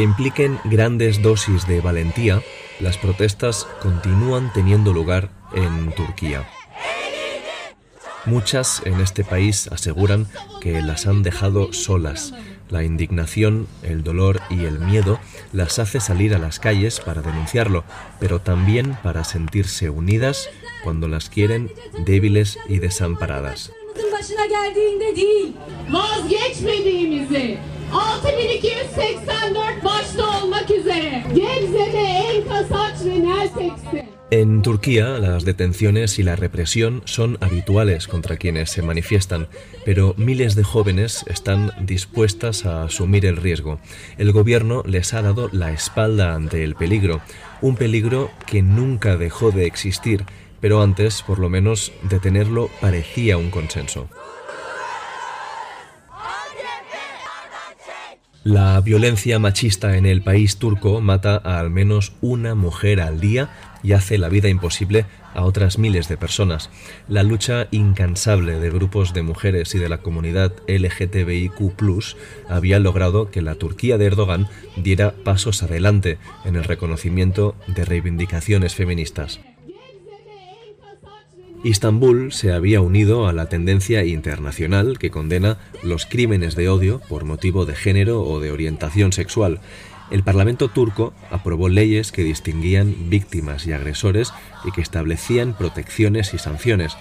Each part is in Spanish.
Aunque impliquen grandes dosis de valentía, las protestas continúan teniendo lugar en Turquía. Muchas en este país aseguran que las han dejado solas. La indignación, el dolor y el miedo las hace salir a las calles para denunciarlo, pero también para sentirse unidas cuando las quieren débiles y desamparadas. En Turquía, las detenciones y la represión son habituales contra quienes se manifiestan, pero miles de jóvenes están dispuestas a asumir el riesgo. El gobierno les ha dado la espalda ante el peligro, un peligro que nunca dejó de existir, pero antes, por lo menos, detenerlo parecía un consenso. La violencia machista en el país turco mata a al menos una mujer al día y hace la vida imposible a otras miles de personas. La lucha incansable de grupos de mujeres y de la comunidad LGTBIQ había logrado que la Turquía de Erdogan diera pasos adelante en el reconocimiento de reivindicaciones feministas. Istambul se había unido a la tendencia internacional que condena los crímenes de odio por motivo de género o de orientación sexual. El Parlamento turco aprobó leyes que distinguían víctimas y agresores y que establecían protecciones y sanciones.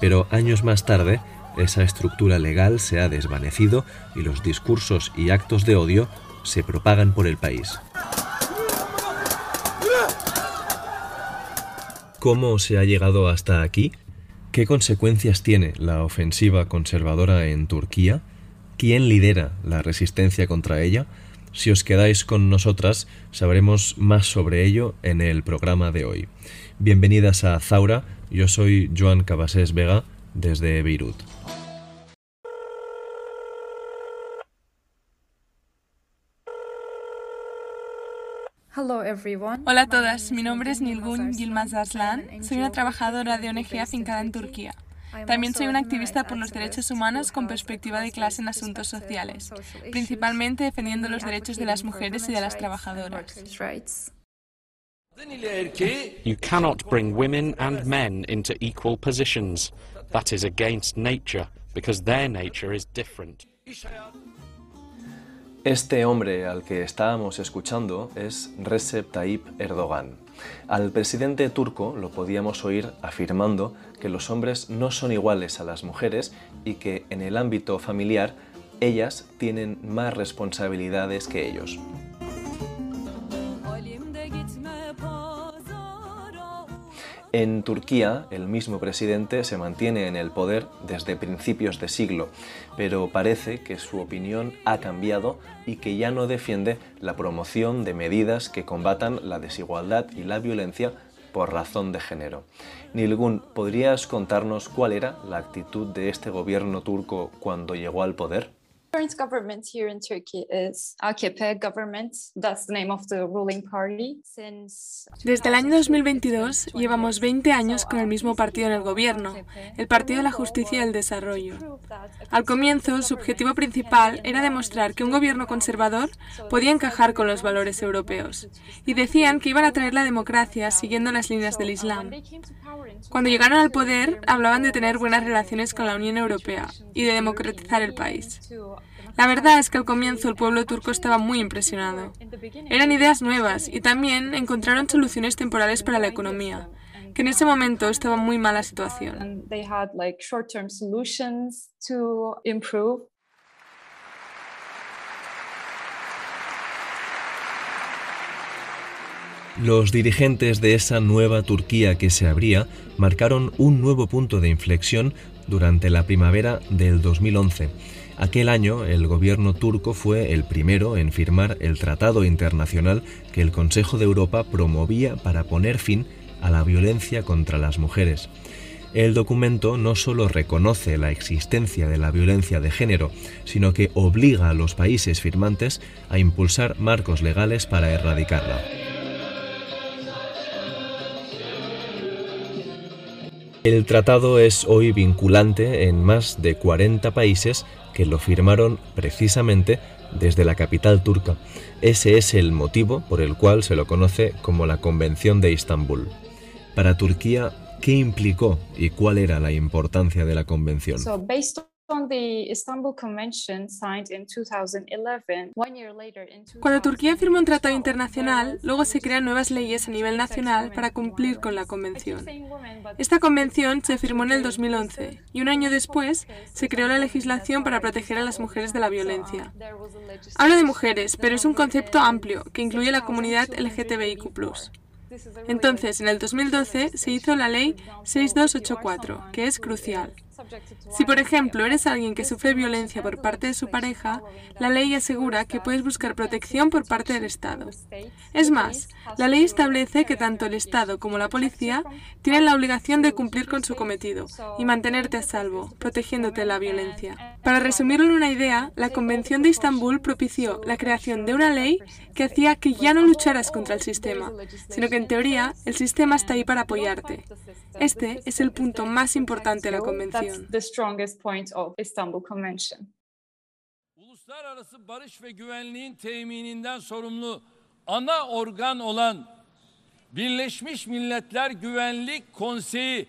Pero años más tarde, esa estructura legal se ha desvanecido y los discursos y actos de odio se propagan por el país. ¿Cómo se ha llegado hasta aquí? ¿Qué consecuencias tiene la ofensiva conservadora en Turquía? ¿Quién lidera la resistencia contra ella? Si os quedáis con nosotras, sabremos más sobre ello en el programa de hoy. Bienvenidas a Zaura, yo soy Joan Cabasés Vega desde Beirut. Hola a todas, mi nombre es Nilgun Yilmaz Arslan, soy una trabajadora de ONG afincada en Turquía. También soy una activista por los derechos humanos con perspectiva de clase en asuntos sociales, principalmente defendiendo los derechos de las mujeres y de las trabajadoras. You cannot bring women and men into equal positions. That is against nature because their nature is different. Este hombre al que estábamos escuchando es Recep Tayyip Erdogan. Al presidente turco lo podíamos oír afirmando que los hombres no son iguales a las mujeres y que en el ámbito familiar ellas tienen más responsabilidades que ellos. En Turquía, el mismo presidente se mantiene en el poder desde principios de siglo, pero parece que su opinión ha cambiado y que ya no defiende la promoción de medidas que combatan la desigualdad y la violencia por razón de género. Nilgun, ¿podrías contarnos cuál era la actitud de este gobierno turco cuando llegó al poder? Current government here in Turkey is AKP government. That's the name of the ruling party. Since Desde el año 2022 llevamos 20 años con el mismo partido en el gobierno, el Partido de la Justicia y el Desarrollo. Al comienzo, su objetivo principal era demostrar que un gobierno conservador podía encajar con los valores europeos, y decían que iban a traer la democracia siguiendo las líneas del Islam. Cuando llegaron al poder, hablaban de tener buenas relaciones con la Unión Europea y de democratizar el país. La verdad es que al comienzo el pueblo turco estaba muy impresionado. Eran ideas nuevas y también encontraron soluciones temporales para la economía, que en ese momento estaba en muy mala situación. Los dirigentes de esa nueva Turquía que se abría marcaron un nuevo punto de inflexión durante la primavera del 2011. Aquel año el gobierno turco fue el primero en firmar el tratado internacional que el Consejo de Europa promovía para poner fin a la violencia contra las mujeres. El documento no solo reconoce la existencia de la violencia de género, sino que obliga a los países firmantes a impulsar marcos legales para erradicarla. El tratado es hoy vinculante en más de 40 países que lo firmaron precisamente desde la capital turca. Ese es el motivo por el cual se lo conoce como la Convención de Istambul. Para Turquía, ¿qué implicó y cuál era la importancia de la convención? Cuando Turquía firmó un tratado internacional, luego se crean nuevas leyes a nivel nacional para cumplir con la convención. Esta convención se firmó en el 2011 y un año después se creó la legislación para proteger a las mujeres de la violencia. Hablo de mujeres, pero es un concepto amplio que incluye la comunidad LGTBIQ. Entonces, en el 2012 se hizo la ley 6284, que es crucial. Si, por ejemplo, eres alguien que sufre violencia por parte de su pareja, la ley asegura que puedes buscar protección por parte del Estado. Es más, la ley establece que tanto el Estado como la policía tienen la obligación de cumplir con su cometido y mantenerte a salvo, protegiéndote de la violencia. Para resumirlo en una idea, la Convención de Estambul propició la creación de una ley que hacía que ya no lucharas contra el sistema, sino que en teoría el sistema está ahí para apoyarte. Este es el punto más importante de la Convención. That's the strongest point of Istanbul Convention. Uluslararası barış ve güvenliğin temininden sorumlu ana organ olan Birleşmiş Milletler Güvenlik Konseyi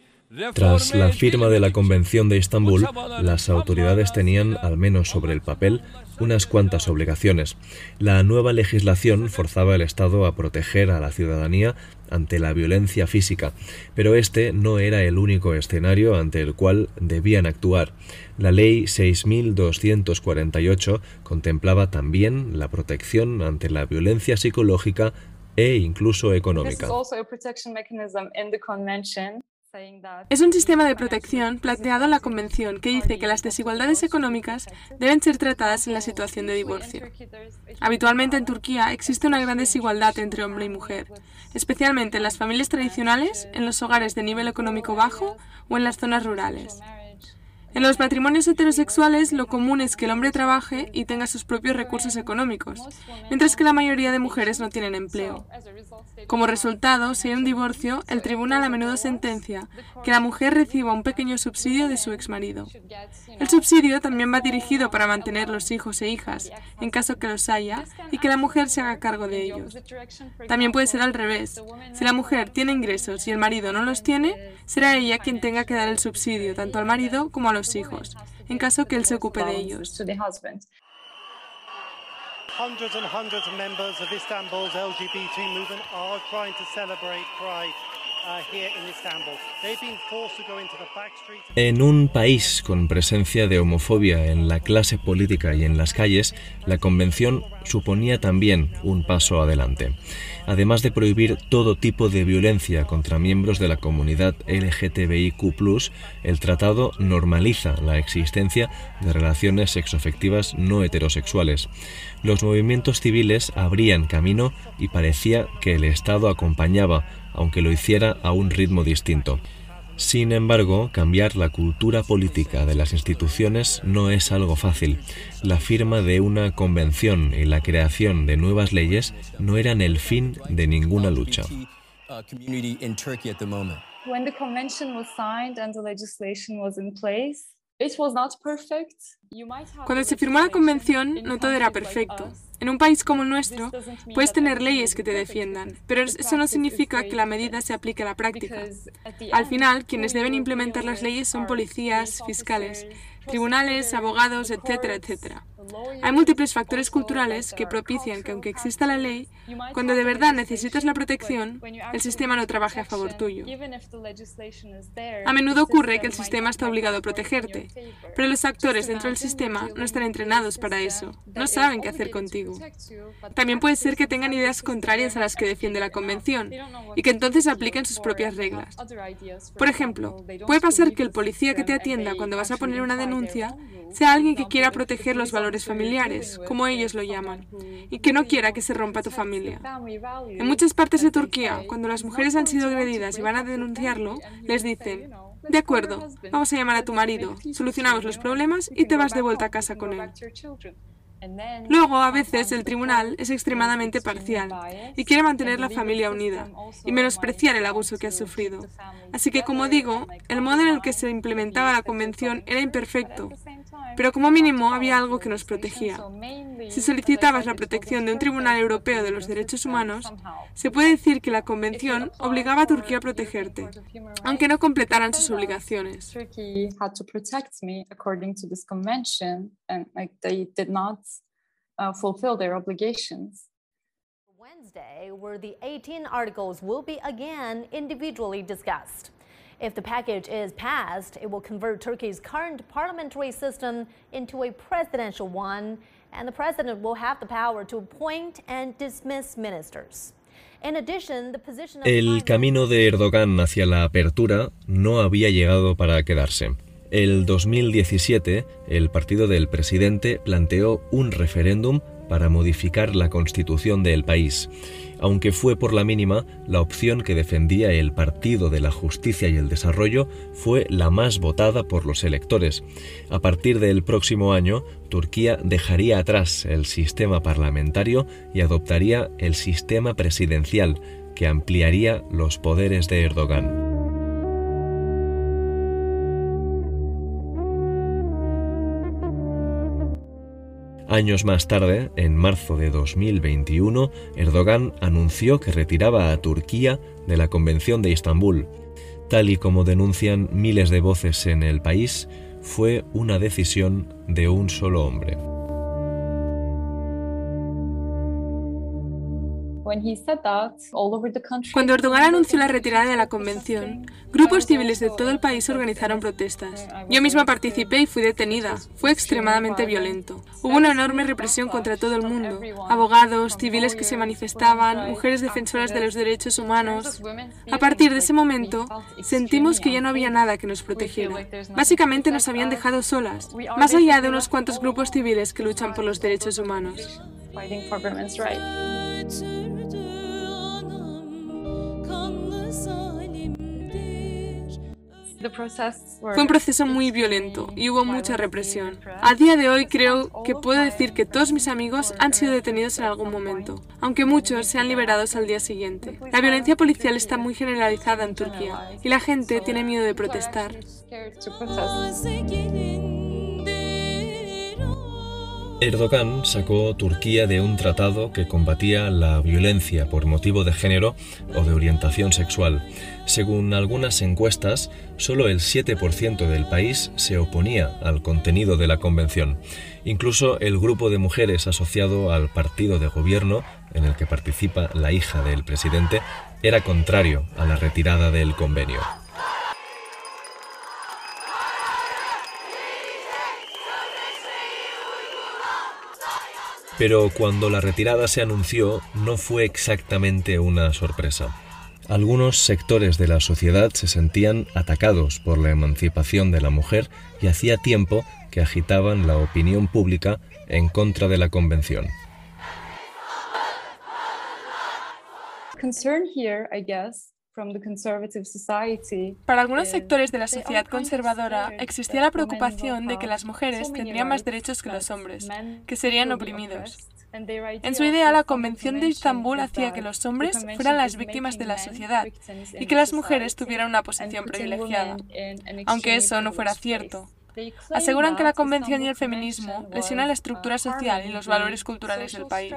Tras la firma de la Convención de Estambul, las autoridades tenían, al menos sobre el papel, unas cuantas obligaciones. La nueva legislación forzaba al Estado a proteger a la ciudadanía ante la violencia física, pero este no era el único escenario ante el cual debían actuar. La Ley 6248 contemplaba también la protección ante la violencia psicológica e incluso económica. Es un sistema de protección planteado en la Convención que dice que las desigualdades económicas deben ser tratadas en la situación de divorcio. Habitualmente en Turquía existe una gran desigualdad entre hombre y mujer, especialmente en las familias tradicionales, en los hogares de nivel económico bajo o en las zonas rurales. En los matrimonios heterosexuales lo común es que el hombre trabaje y tenga sus propios recursos económicos, mientras que la mayoría de mujeres no tienen empleo. Como resultado, si hay un divorcio, el tribunal a menudo sentencia que la mujer reciba un pequeño subsidio de su exmarido. El subsidio también va dirigido para mantener los hijos e hijas, en caso que los haya, y que la mujer se haga cargo de ellos. También puede ser al revés. Si la mujer tiene ingresos y el marido no los tiene, será ella quien tenga que dar el subsidio tanto al marido como a los hijos, en caso que él se ocupe de ellos. Hundreds and hundreds of members of Istanbul's LGBT movement are trying to celebrate Pride en un país con presencia de homofobia en la clase política y en las calles, la convención suponía también un paso adelante. Además de prohibir todo tipo de violencia contra miembros de la comunidad LGTBIQ, el tratado normaliza la existencia de relaciones sexoafectivas no heterosexuales. Los movimientos civiles abrían camino y parecía que el Estado acompañaba aunque lo hiciera a un ritmo distinto. Sin embargo, cambiar la cultura política de las instituciones no es algo fácil. La firma de una convención y la creación de nuevas leyes no eran el fin de ninguna lucha. Cuando se firmó la convención, no todo era perfecto. En un país como el nuestro, puedes tener leyes que te defiendan, pero eso no significa que la medida se aplique a la práctica. Al final, quienes deben implementar las leyes son policías, fiscales, tribunales, abogados, etcétera, etcétera. Hay múltiples factores culturales que propician que aunque exista la ley, cuando de verdad necesitas la protección, el sistema no trabaje a favor tuyo. A menudo ocurre que el sistema está obligado a protegerte, pero los actores dentro del sistema no están entrenados para eso, no saben qué hacer contigo. También puede ser que tengan ideas contrarias a las que defiende la Convención y que entonces apliquen sus propias reglas. Por ejemplo, puede pasar que el policía que te atienda cuando vas a poner una denuncia sea alguien que quiera proteger los familiares, como ellos lo llaman, y que no quiera que se rompa tu familia. En muchas partes de Turquía, cuando las mujeres han sido agredidas y van a denunciarlo, les dicen, de acuerdo, vamos a llamar a tu marido, solucionamos los problemas y te vas de vuelta a casa con él. Luego, a veces, el tribunal es extremadamente parcial y quiere mantener la familia unida y menospreciar el abuso que ha sufrido. Así que, como digo, el modo en el que se implementaba la convención era imperfecto, pero como mínimo había algo que nos protegía. Si solicitabas la protección de un Tribunal Europeo de los Derechos Humanos, se puede decir que la convención obligaba a Turquía a protegerte, aunque no completaran sus obligaciones. Wednesday, where the 18 articles will be again individually discussed. If the package is passed, it will convert Turkey's current parliamentary system into a presidential one, and the president will have the power to appoint and dismiss ministers. El camino de Erdogan hacia la apertura no había llegado para quedarse. El 2017, el partido del presidente planteó un referéndum para modificar la constitución del país. Aunque fue por la mínima, la opción que defendía el Partido de la Justicia y el Desarrollo fue la más votada por los electores. A partir del próximo año, Turquía dejaría atrás el sistema parlamentario y adoptaría el sistema presidencial, que ampliaría los poderes de Erdogan. Años más tarde, en marzo de 2021, Erdogan anunció que retiraba a Turquía de la Convención de Estambul. Tal y como denuncian miles de voces en el país, fue una decisión de un solo hombre. Cuando Erdogan anunció la retirada de la convención, grupos civiles de todo el país organizaron protestas. Yo misma participé y fui detenida. Fue extremadamente violento. Hubo una enorme represión contra todo el mundo. Abogados, civiles que se manifestaban, mujeres defensoras de los derechos humanos. A partir de ese momento, sentimos que ya no había nada que nos protegiera. Básicamente nos habían dejado solas, más allá de unos cuantos grupos civiles que luchan por los derechos humanos. Fue un proceso muy violento y hubo mucha represión. A día de hoy creo que puedo decir que todos mis amigos han sido detenidos en algún momento, aunque muchos sean liberados al día siguiente. La violencia policial está muy generalizada en Turquía y la gente tiene miedo de protestar. Erdogan sacó Turquía de un tratado que combatía la violencia por motivo de género o de orientación sexual. Según algunas encuestas, solo el 7% del país se oponía al contenido de la convención. Incluso el grupo de mujeres asociado al partido de gobierno, en el que participa la hija del presidente, era contrario a la retirada del convenio. Pero cuando la retirada se anunció no fue exactamente una sorpresa. Algunos sectores de la sociedad se sentían atacados por la emancipación de la mujer y hacía tiempo que agitaban la opinión pública en contra de la convención. Para algunos sectores de la sociedad conservadora existía la preocupación de que las mujeres tendrían más derechos que los hombres, que serían oprimidos. En su idea, la Convención de Estambul hacía que los hombres fueran las víctimas de la sociedad y que las mujeres tuvieran una posición privilegiada, aunque eso no fuera cierto. Aseguran que la Convención y el feminismo lesionan la estructura social y los valores culturales del país.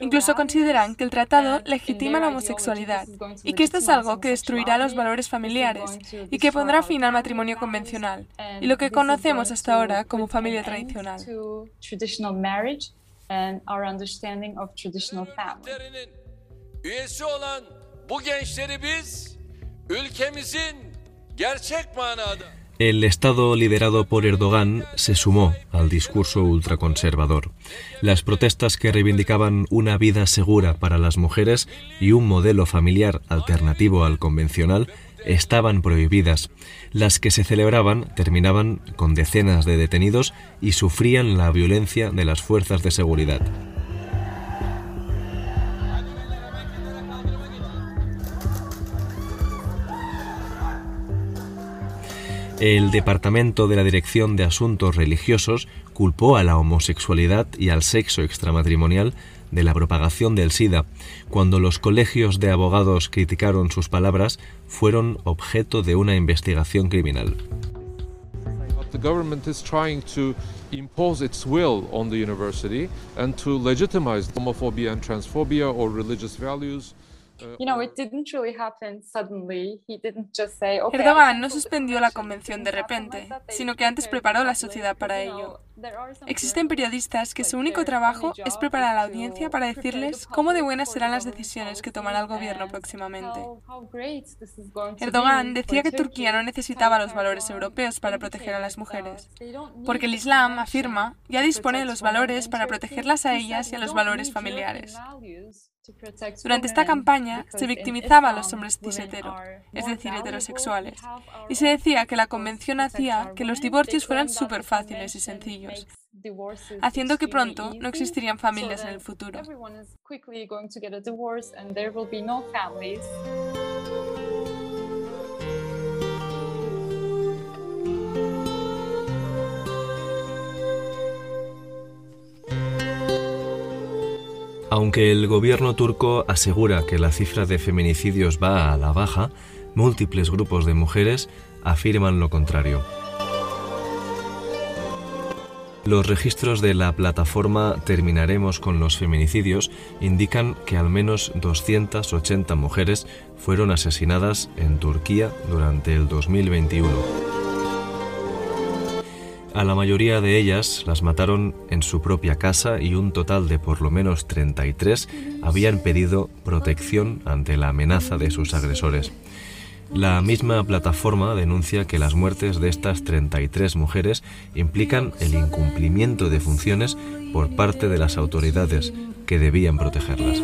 Incluso consideran que el tratado legitima la homosexualidad y que esto es algo que destruirá los valores familiares y que pondrá fin al matrimonio convencional y lo que conocemos hasta ahora como familia tradicional. El Estado liderado por Erdogan se sumó al discurso ultraconservador. Las protestas que reivindicaban una vida segura para las mujeres y un modelo familiar alternativo al convencional estaban prohibidas. Las que se celebraban terminaban con decenas de detenidos y sufrían la violencia de las fuerzas de seguridad. El Departamento de la Dirección de Asuntos Religiosos culpó a la homosexualidad y al sexo extramatrimonial de la propagación del SIDA. Cuando los colegios de abogados criticaron sus palabras, fueron objeto de una investigación criminal. The. Erdogan no suspendió la convención de repente, sino que antes preparó la sociedad para ello. Existen periodistas que su único trabajo es preparar a la audiencia para decirles cómo de buenas serán las decisiones que tomará el gobierno próximamente. Erdogan decía que Turquía no necesitaba los valores europeos para proteger a las mujeres, porque el Islam, afirma, ya dispone de los valores para protegerlas a ellas y a los valores familiares. Durante esta campaña se victimizaba a los hombres cis es decir, heterosexuales, y se decía que la convención hacía que los divorcios fueran súper fáciles y sencillos, haciendo que pronto no existirían familias en el futuro. Aunque el gobierno turco asegura que la cifra de feminicidios va a la baja, múltiples grupos de mujeres afirman lo contrario. Los registros de la plataforma Terminaremos con los feminicidios indican que al menos 280 mujeres fueron asesinadas en Turquía durante el 2021. A la mayoría de ellas las mataron en su propia casa y un total de por lo menos 33 habían pedido protección ante la amenaza de sus agresores. La misma plataforma denuncia que las muertes de estas 33 mujeres implican el incumplimiento de funciones por parte de las autoridades que debían protegerlas.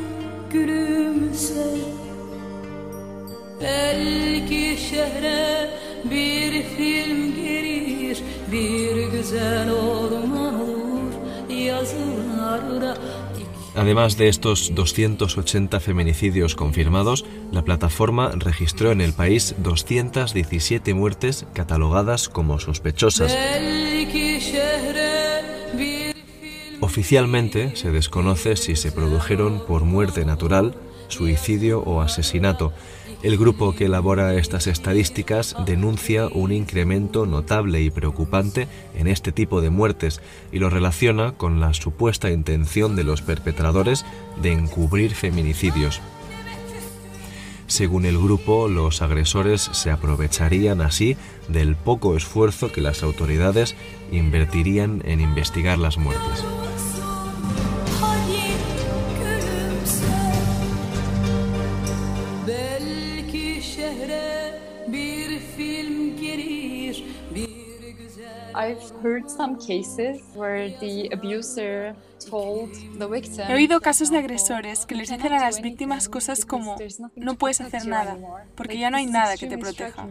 Además de estos 280 feminicidios confirmados, la plataforma registró en el país 217 muertes catalogadas como sospechosas. Oficialmente se desconoce si se produjeron por muerte natural, suicidio o asesinato, el grupo que elabora estas estadísticas denuncia un incremento notable y preocupante en este tipo de muertes y lo relaciona con la supuesta intención de los perpetradores de encubrir feminicidios. Según el grupo, los agresores se aprovecharían así del poco esfuerzo que las autoridades invertirían en investigar las muertes. He oído casos de agresores que les dicen a las víctimas cosas como no puedes hacer nada porque ya no hay nada que te proteja.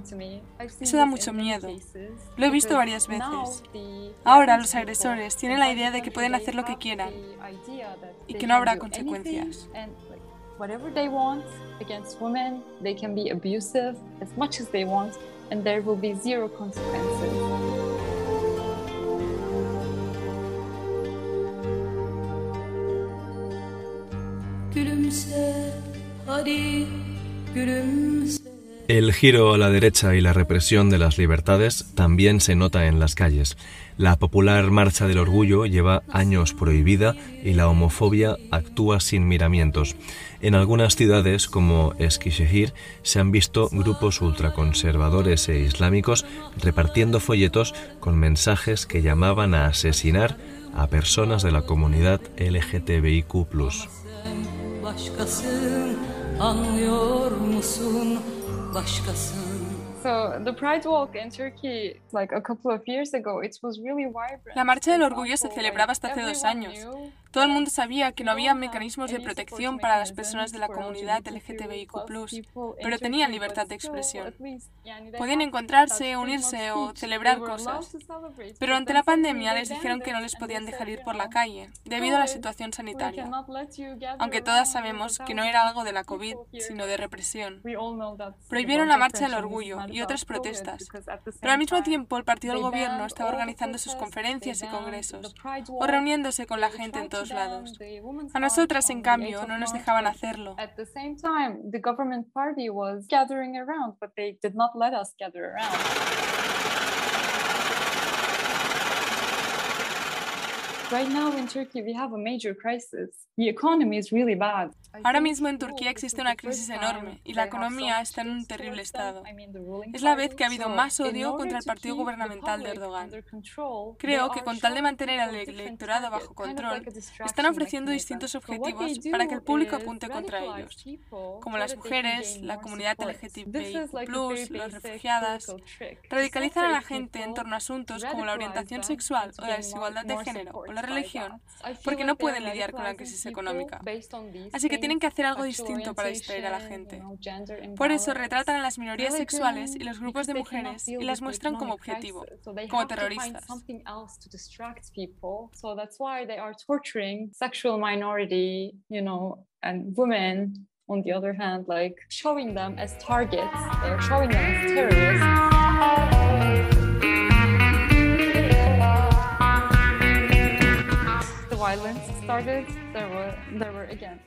Eso da mucho miedo. Lo he visto varias veces. Ahora los agresores tienen la idea de que pueden hacer lo que quieran y que no habrá consecuencias. whatever they want against women, they can be abusive as much as they want, and there will be zero consequences. El giro a la derecha y la represión de las libertades también se nota en las calles. La popular Marcha del Orgullo lleva años prohibida y la homofobia actúa sin miramientos. En algunas ciudades, como Eskişehir, se han visto grupos ultraconservadores e islámicos repartiendo folletos con mensajes que llamaban a asesinar a personas de la comunidad LGTBIQ. La marcha del orgullo se celebraba hasta hace dos años. Todo el mundo sabía que no había mecanismos de protección para las personas de la comunidad LGTBIQ, pero tenían libertad de expresión. Podían encontrarse, unirse o celebrar cosas. Pero ante la pandemia les dijeron que no les podían dejar ir por la calle, debido a la situación sanitaria. Aunque todas sabemos que no era algo de la COVID, sino de represión. Prohibieron la marcha del orgullo y otras protestas. Pero al mismo tiempo el partido del gobierno estaba organizando sus conferencias y congresos, o reuniéndose con la gente en todos lados. A nosotras, en cambio, no nos dejaban hacerlo. Right now in Turkey we have a major crisis. The economy is really bad. Ahora mismo en Turquía existe una crisis enorme y la economía está en un terrible estado. Es la vez que ha habido más odio contra el partido gubernamental de Erdogan. Creo que con tal de mantener al electorado bajo control, están ofreciendo distintos objetivos para que el público apunte contra ellos, como las mujeres, la comunidad LGTBIQ+, los refugiadas. Radicalizan a la gente en torno a asuntos como la orientación sexual o la desigualdad de género o la religión, porque no pueden lidiar con la crisis económica. Así que tienen que hacer algo distinto para distraer a la gente. Por eso retratan a las minorías sexuales y los grupos de mujeres y las muestran como objetivo, como terroristas. on the other hand, like showing them as targets, they're showing them as terrorists. The violence started, there were, there were again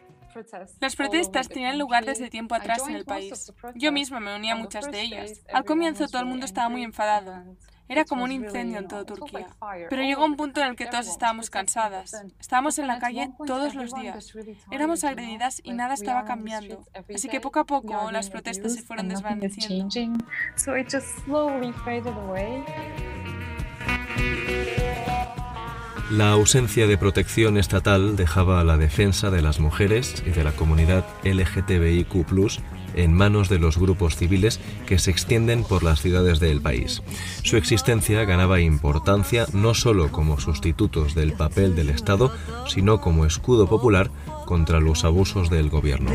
Las protestas tenían lugar desde tiempo atrás en el país. Yo misma me unía a muchas de ellas. Al comienzo todo el mundo estaba muy enfadado. Era como un incendio en toda Turquía. Pero llegó un punto en el que todas estábamos cansadas. Estábamos en la calle todos los días. Éramos agredidas y nada estaba cambiando. Así que poco a poco las protestas se fueron desvaneciendo. La ausencia de protección estatal dejaba a la defensa de las mujeres y de la comunidad LGTBIQ en manos de los grupos civiles que se extienden por las ciudades del país. Su existencia ganaba importancia no solo como sustitutos del papel del Estado, sino como escudo popular contra los abusos del gobierno.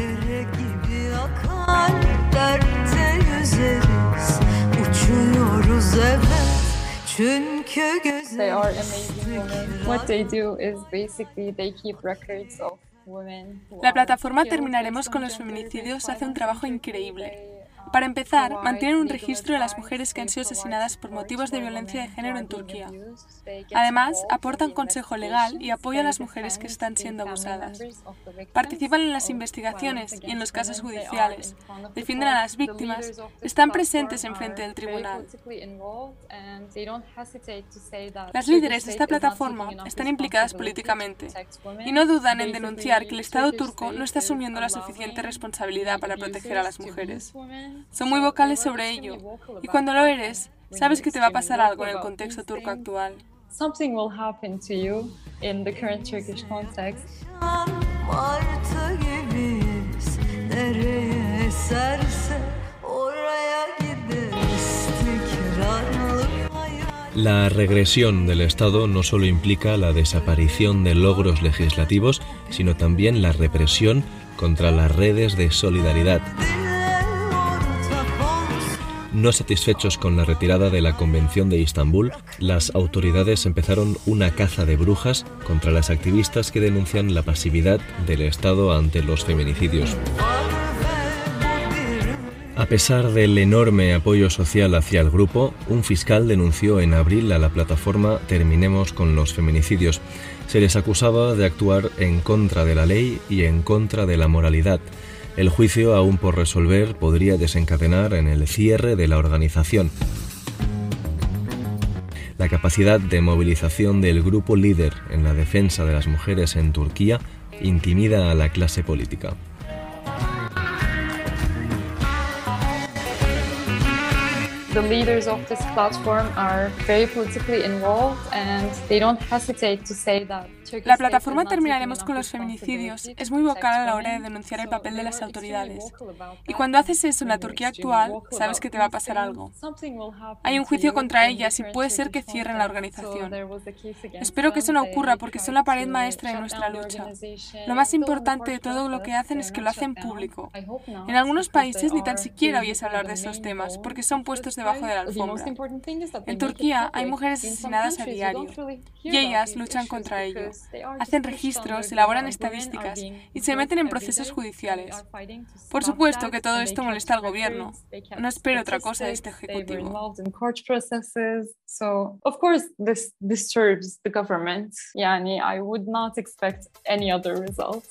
They are amazing women. What they do is basically they keep records of women. La plataforma Terminaremos con los Feminicidios hace un trabajo increíble. Para empezar, mantienen un registro de las mujeres que han sido asesinadas por motivos de violencia de género en Turquía. Además, aportan consejo legal y apoyo a las mujeres que están siendo abusadas. Participan en las investigaciones y en los casos judiciales, defienden a las víctimas, están presentes en frente del tribunal. Las líderes de esta plataforma están implicadas políticamente y no dudan en denunciar que el Estado turco no está asumiendo la suficiente responsabilidad para proteger a las mujeres. Son muy vocales sobre ello. Y cuando lo eres, sabes que te va a pasar algo en el contexto turco actual. Something will happen to you in the current Turkish context. La regresión del Estado no solo implica la desaparición de logros legislativos, sino también la represión contra las redes de solidaridad. No satisfechos con la retirada de la Convención de Istambul, las autoridades empezaron una caza de brujas contra las activistas que denuncian la pasividad del Estado ante los feminicidios. A pesar del enorme apoyo social hacia el grupo, un fiscal denunció en abril a la plataforma Terminemos con los feminicidios. Se les acusaba de actuar en contra de la ley y en contra de la moralidad. El juicio, aún por resolver, podría desencadenar en el cierre de la organización. La capacidad de movilización del grupo líder en la defensa de las mujeres en Turquía intimida a la clase política. the leaders of this platform are very politically involved and they don't La plataforma Terminaremos con los feminicidios es muy vocal a la hora de denunciar el papel de las autoridades. Y cuando haces eso en la Turquía actual, sabes que te va a pasar algo. Hay un juicio contra ellas y puede ser que cierren la organización. Espero que eso no ocurra porque son la pared maestra de nuestra lucha. Lo más importante de todo lo que hacen es que lo hacen público. En algunos países ni tan siquiera oyes hablar de esos temas porque son puestos debajo de la alfombra. En Turquía hay mujeres asesinadas a diario y ellas luchan contra ello. Hacen registros, elaboran estadísticas y se meten en procesos judiciales. Por supuesto que todo esto molesta al gobierno. No espero otra cosa de este ejecutivo. Of course, this disturbs the government. Yani, I would not expect any other result.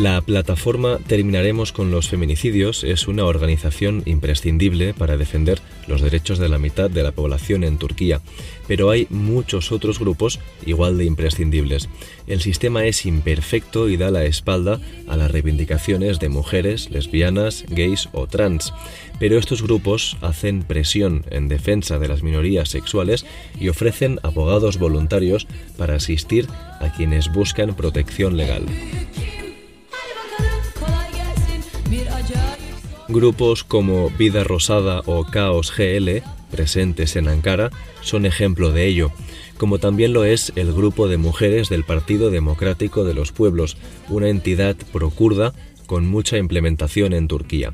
La plataforma Terminaremos con los feminicidios es una organización imprescindible para defender los derechos de la mitad de la población en Turquía, pero hay muchos otros grupos igual de imprescindibles. El sistema es imperfecto y da la espalda a las reivindicaciones de mujeres, lesbianas, gays o trans, pero estos grupos hacen presión en defensa de las minorías sexuales y ofrecen abogados voluntarios para asistir a quienes buscan protección legal. Grupos como Vida Rosada o Caos GL, presentes en Ankara, son ejemplo de ello, como también lo es el grupo de mujeres del Partido Democrático de los Pueblos, una entidad procurda con mucha implementación en Turquía.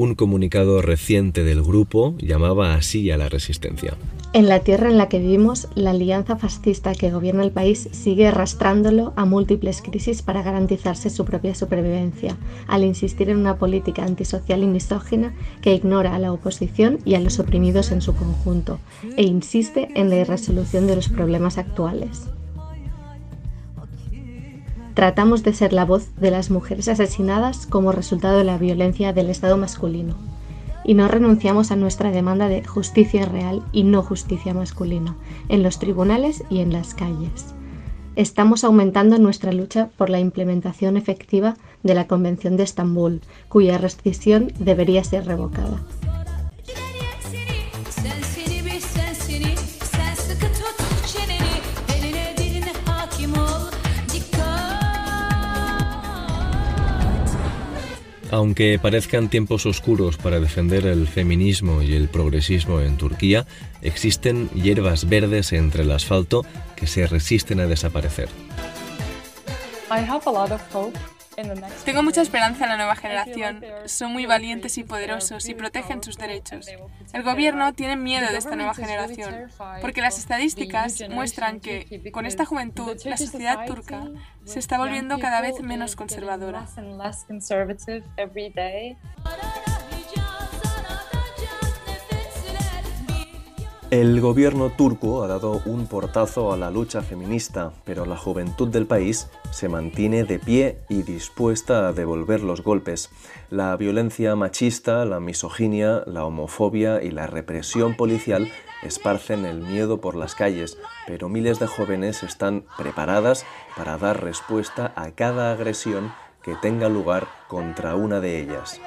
Un comunicado reciente del grupo llamaba así a la resistencia. En la tierra en la que vivimos, la alianza fascista que gobierna el país sigue arrastrándolo a múltiples crisis para garantizarse su propia supervivencia, al insistir en una política antisocial y misógina que ignora a la oposición y a los oprimidos en su conjunto, e insiste en la irresolución de los problemas actuales. Tratamos de ser la voz de las mujeres asesinadas como resultado de la violencia del Estado masculino y no renunciamos a nuestra demanda de justicia real y no justicia masculina en los tribunales y en las calles. Estamos aumentando nuestra lucha por la implementación efectiva de la Convención de Estambul, cuya rescisión debería ser revocada. Aunque parezcan tiempos oscuros para defender el feminismo y el progresismo en Turquía, existen hierbas verdes entre el asfalto que se resisten a desaparecer. Tengo mucha esperanza en la nueva generación. Son muy valientes y poderosos y protegen sus derechos. El gobierno tiene miedo de esta nueva generación, porque las estadísticas muestran que, con esta juventud, la sociedad turca se está volviendo cada vez menos conservadora. El gobierno turco ha dado un portazo a la lucha feminista, pero la juventud del país se mantiene de pie y dispuesta a devolver los golpes. La violencia machista, la misoginia, la homofobia y la represión policial esparcen el miedo por las calles, pero miles de jóvenes están preparadas para dar respuesta a cada agresión que tenga lugar contra una de ellas.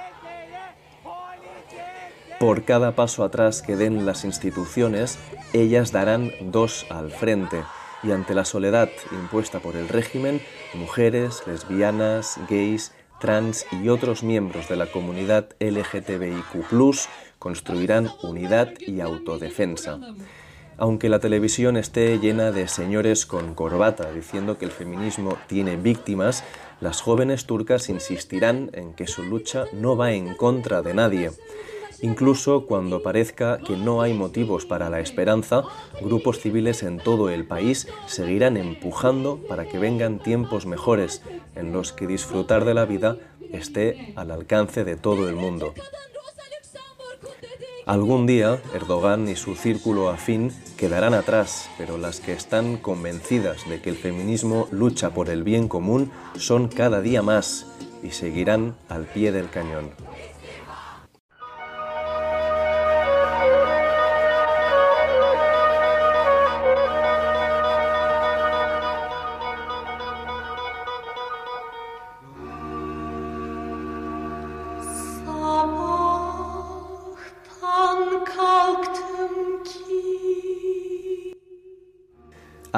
Por cada paso atrás que den las instituciones, ellas darán dos al frente y ante la soledad impuesta por el régimen, mujeres, lesbianas, gays, trans y otros miembros de la comunidad LGTBIQ construirán unidad y autodefensa. Aunque la televisión esté llena de señores con corbata diciendo que el feminismo tiene víctimas, las jóvenes turcas insistirán en que su lucha no va en contra de nadie. Incluso cuando parezca que no hay motivos para la esperanza, grupos civiles en todo el país seguirán empujando para que vengan tiempos mejores en los que disfrutar de la vida esté al alcance de todo el mundo. Algún día Erdogan y su círculo afín quedarán atrás, pero las que están convencidas de que el feminismo lucha por el bien común son cada día más y seguirán al pie del cañón.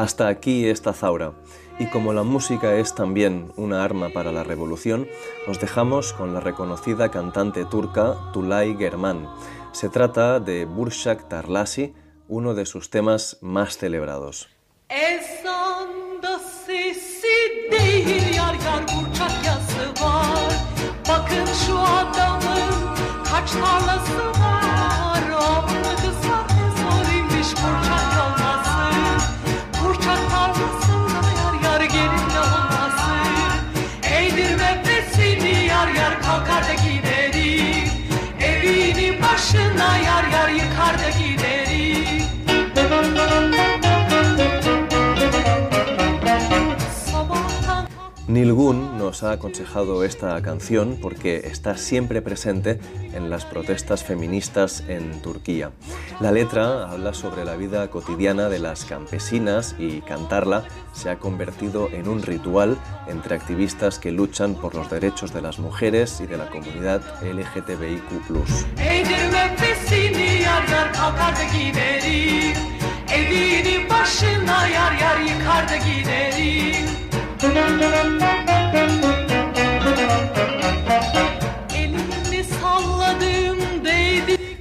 Hasta aquí esta zaura. Y como la música es también una arma para la revolución, os dejamos con la reconocida cantante turca Tulay German. Se trata de Burshak Tarlasi, uno de sus temas más celebrados. Nilgun nos ha aconsejado esta canción porque está siempre presente en las protestas feministas en Turquía. La letra habla sobre la vida cotidiana de las campesinas y cantarla se ha convertido en un ritual entre activistas que luchan por los derechos de las mujeres y de la comunidad LGTBIQ. Música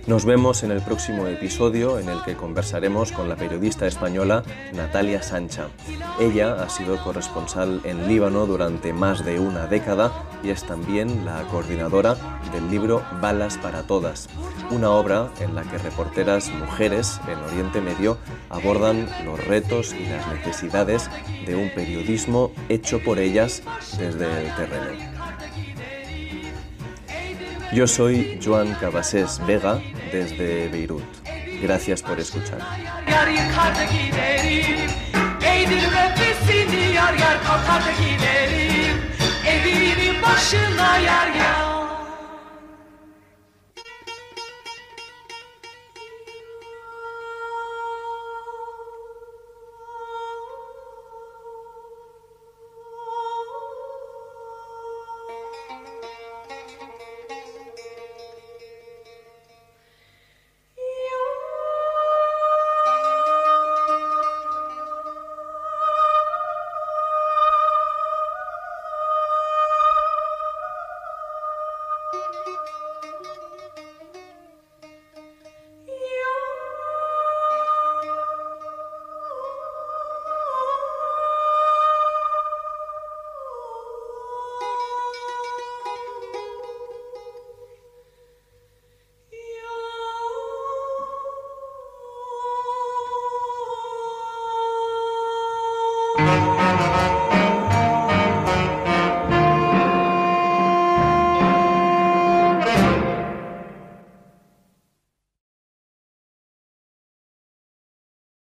Nos vemos en el próximo episodio en el que conversaremos con la periodista española Natalia Sancha. Ella ha sido corresponsal en Líbano durante más de una década y es también la coordinadora del libro Balas para Todas, una obra en la que reporteras mujeres en Oriente Medio abordan los retos y las necesidades de un periodismo hecho por ellas desde el terreno. Yo soy Joan Cabasés Vega desde Beirut. Gracias por escuchar.